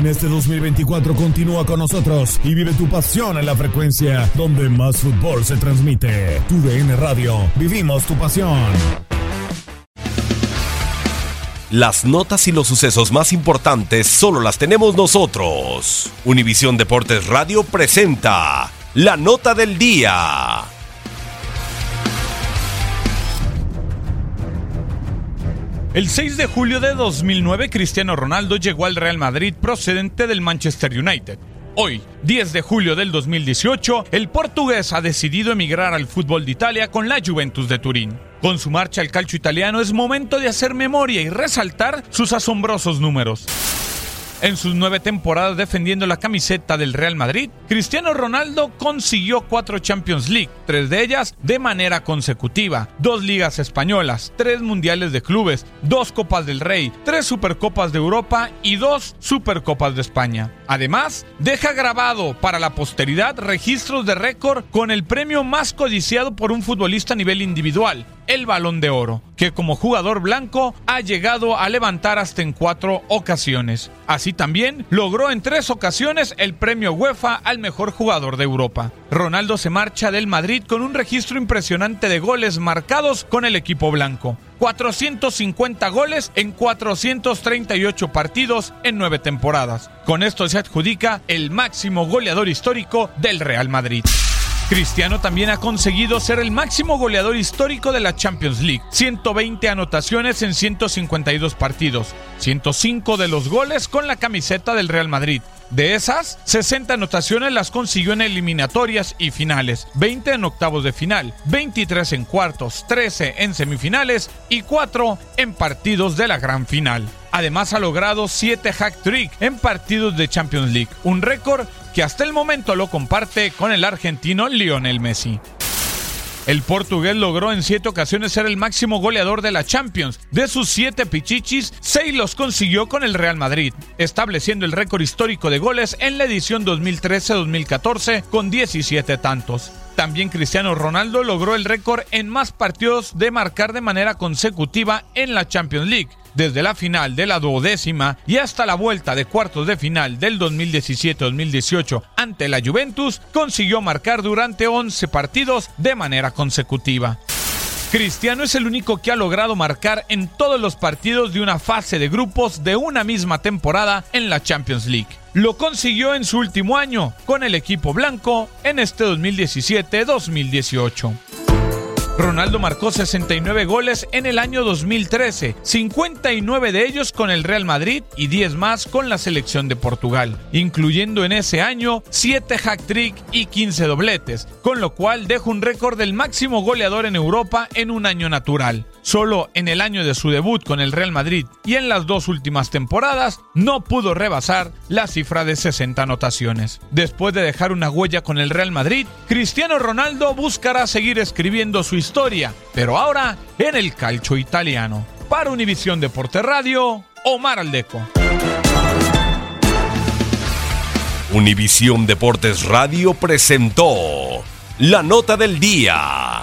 En este 2024 continúa con nosotros y vive tu pasión en la frecuencia donde más fútbol se transmite. Tu Radio. Vivimos tu pasión. Las notas y los sucesos más importantes solo las tenemos nosotros. Univisión Deportes Radio presenta la nota del día. El 6 de julio de 2009, Cristiano Ronaldo llegó al Real Madrid procedente del Manchester United. Hoy, 10 de julio del 2018, el portugués ha decidido emigrar al fútbol de Italia con la Juventus de Turín. Con su marcha al calcio italiano es momento de hacer memoria y resaltar sus asombrosos números. En sus nueve temporadas defendiendo la camiseta del Real Madrid, Cristiano Ronaldo consiguió cuatro Champions League, tres de ellas de manera consecutiva, dos ligas españolas, tres mundiales de clubes, dos Copas del Rey, tres Supercopas de Europa y dos Supercopas de España. Además, deja grabado para la posteridad registros de récord con el premio más codiciado por un futbolista a nivel individual, el Balón de Oro, que como jugador blanco ha llegado a levantar hasta en cuatro ocasiones. Así también logró en tres ocasiones el premio UEFA al mejor jugador de Europa. Ronaldo se marcha del Madrid con un registro impresionante de goles marcados con el equipo blanco. 450 goles en 438 partidos en nueve temporadas. Con esto se adjudica el máximo goleador histórico del Real Madrid. Cristiano también ha conseguido ser el máximo goleador histórico de la Champions League. 120 anotaciones en 152 partidos. 105 de los goles con la camiseta del Real Madrid. De esas, 60 anotaciones las consiguió en eliminatorias y finales, 20 en octavos de final, 23 en cuartos, 13 en semifinales y 4 en partidos de la gran final. Además ha logrado 7 hack trick en partidos de Champions League, un récord que hasta el momento lo comparte con el argentino Lionel Messi. El portugués logró en siete ocasiones ser el máximo goleador de la Champions. De sus siete pichichis, seis los consiguió con el Real Madrid, estableciendo el récord histórico de goles en la edición 2013-2014 con 17 tantos. También Cristiano Ronaldo logró el récord en más partidos de marcar de manera consecutiva en la Champions League, desde la final de la duodécima y hasta la vuelta de cuartos de final del 2017-2018 ante la Juventus, consiguió marcar durante 11 partidos de manera consecutiva. Cristiano es el único que ha logrado marcar en todos los partidos de una fase de grupos de una misma temporada en la Champions League. Lo consiguió en su último año con el equipo blanco en este 2017-2018. Ronaldo marcó 69 goles en el año 2013, 59 de ellos con el Real Madrid y 10 más con la selección de Portugal, incluyendo en ese año 7 hack-trick y 15 dobletes, con lo cual deja un récord del máximo goleador en Europa en un año natural. Solo en el año de su debut con el Real Madrid y en las dos últimas temporadas no pudo rebasar la cifra de 60 anotaciones. Después de dejar una huella con el Real Madrid, Cristiano Ronaldo buscará seguir escribiendo su historia pero ahora en el calcio italiano. Para Univisión Deporte Radio, Omar Aldeco. Univisión Deportes Radio presentó la nota del día.